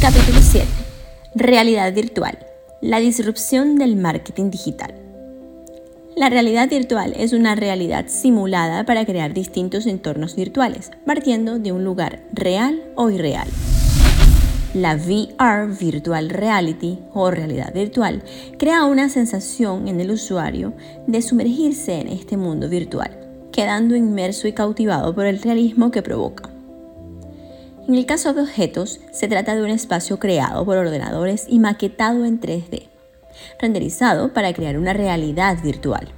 Capítulo 7. Realidad virtual. La disrupción del marketing digital. La realidad virtual es una realidad simulada para crear distintos entornos virtuales, partiendo de un lugar real o irreal. La VR, Virtual Reality o realidad virtual, crea una sensación en el usuario de sumergirse en este mundo virtual, quedando inmerso y cautivado por el realismo que provoca. En el caso de objetos, se trata de un espacio creado por ordenadores y maquetado en 3D, renderizado para crear una realidad virtual.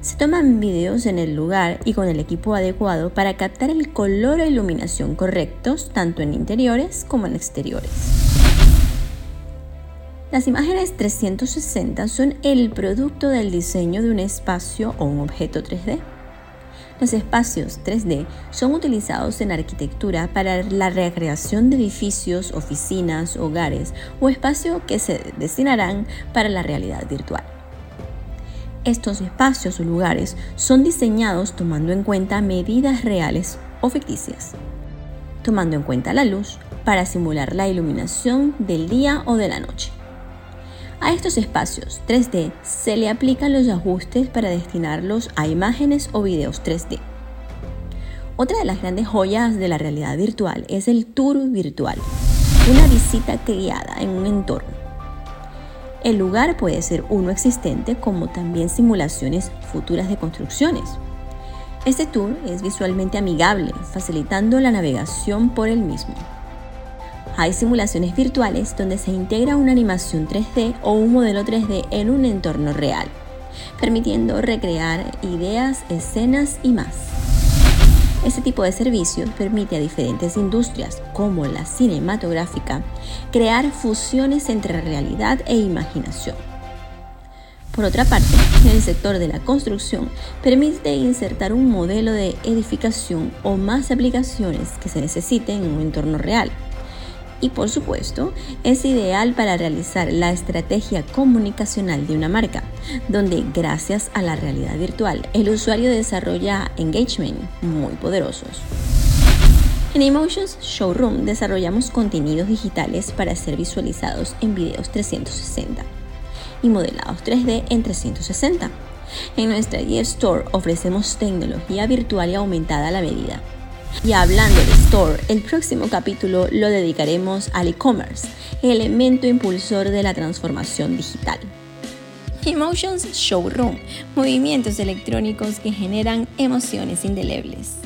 Se toman videos en el lugar y con el equipo adecuado para captar el color e iluminación correctos tanto en interiores como en exteriores. Las imágenes 360 son el producto del diseño de un espacio o un objeto 3D. Los espacios 3D son utilizados en arquitectura para la recreación de edificios, oficinas, hogares o espacios que se destinarán para la realidad virtual. Estos espacios o lugares son diseñados tomando en cuenta medidas reales o ficticias, tomando en cuenta la luz para simular la iluminación del día o de la noche. A estos espacios 3D se le aplican los ajustes para destinarlos a imágenes o videos 3D. Otra de las grandes joyas de la realidad virtual es el tour virtual, una visita guiada en un entorno. El lugar puede ser uno existente como también simulaciones futuras de construcciones. Este tour es visualmente amigable, facilitando la navegación por el mismo. Hay simulaciones virtuales donde se integra una animación 3D o un modelo 3D en un entorno real, permitiendo recrear ideas, escenas y más. Este tipo de servicios permite a diferentes industrias, como la cinematográfica, crear fusiones entre realidad e imaginación. Por otra parte, el sector de la construcción permite insertar un modelo de edificación o más aplicaciones que se necesiten en un entorno real y por supuesto es ideal para realizar la estrategia comunicacional de una marca, donde gracias a la realidad virtual el usuario desarrolla engagement muy poderosos. En Emotions Showroom desarrollamos contenidos digitales para ser visualizados en videos 360 y modelados 3D en 360. En nuestra Store ofrecemos tecnología virtual y aumentada a la medida y hablando de Store, el próximo capítulo lo dedicaremos al e-commerce, elemento impulsor de la transformación digital. Emotions Showroom, movimientos electrónicos que generan emociones indelebles.